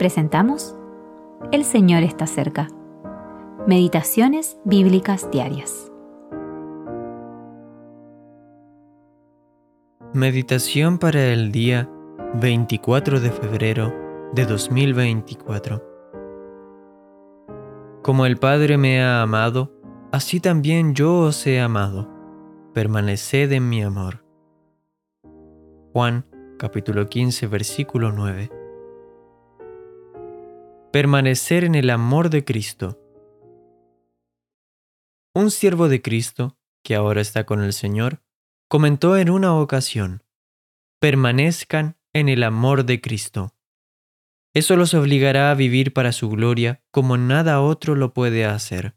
presentamos El Señor está cerca. Meditaciones Bíblicas Diarias. Meditación para el día 24 de febrero de 2024. Como el Padre me ha amado, así también yo os he amado. Permaneced en mi amor. Juan capítulo 15 versículo 9 permanecer en el amor de Cristo. Un siervo de Cristo, que ahora está con el Señor, comentó en una ocasión, permanezcan en el amor de Cristo. Eso los obligará a vivir para su gloria como nada otro lo puede hacer.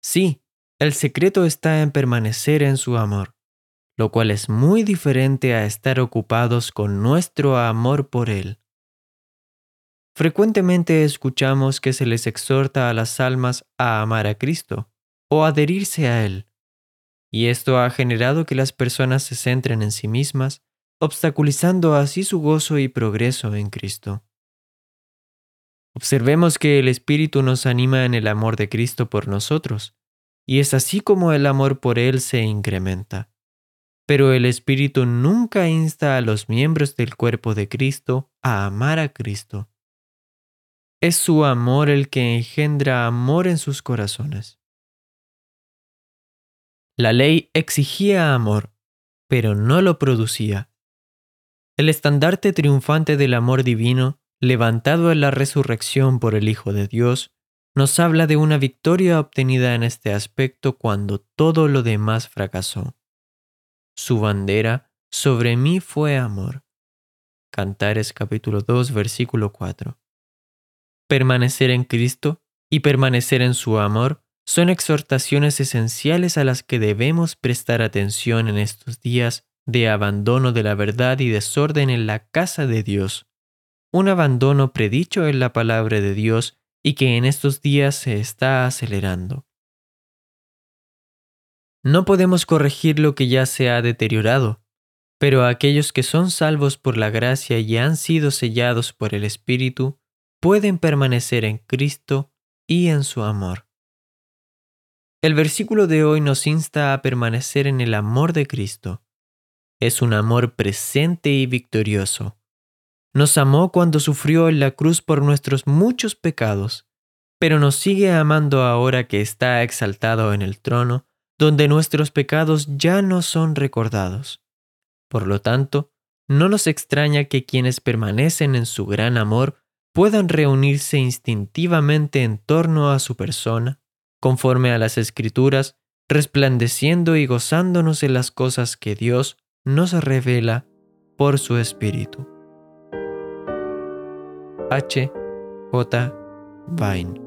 Sí, el secreto está en permanecer en su amor, lo cual es muy diferente a estar ocupados con nuestro amor por Él. Frecuentemente escuchamos que se les exhorta a las almas a amar a Cristo o adherirse a Él, y esto ha generado que las personas se centren en sí mismas, obstaculizando así su gozo y progreso en Cristo. Observemos que el Espíritu nos anima en el amor de Cristo por nosotros, y es así como el amor por Él se incrementa. Pero el Espíritu nunca insta a los miembros del cuerpo de Cristo a amar a Cristo es su amor el que engendra amor en sus corazones. La ley exigía amor, pero no lo producía. El estandarte triunfante del amor divino, levantado en la resurrección por el Hijo de Dios, nos habla de una victoria obtenida en este aspecto cuando todo lo demás fracasó. Su bandera sobre mí fue amor. Cantares capítulo 2 versículo 4. Permanecer en Cristo y permanecer en su amor son exhortaciones esenciales a las que debemos prestar atención en estos días de abandono de la verdad y desorden en la casa de Dios. Un abandono predicho en la palabra de Dios y que en estos días se está acelerando. No podemos corregir lo que ya se ha deteriorado, pero aquellos que son salvos por la gracia y han sido sellados por el Espíritu pueden permanecer en Cristo y en su amor. El versículo de hoy nos insta a permanecer en el amor de Cristo. Es un amor presente y victorioso. Nos amó cuando sufrió en la cruz por nuestros muchos pecados, pero nos sigue amando ahora que está exaltado en el trono, donde nuestros pecados ya no son recordados. Por lo tanto, no nos extraña que quienes permanecen en su gran amor puedan reunirse instintivamente en torno a su persona, conforme a las escrituras, resplandeciendo y gozándonos en las cosas que Dios nos revela por su Espíritu. H. J. Vine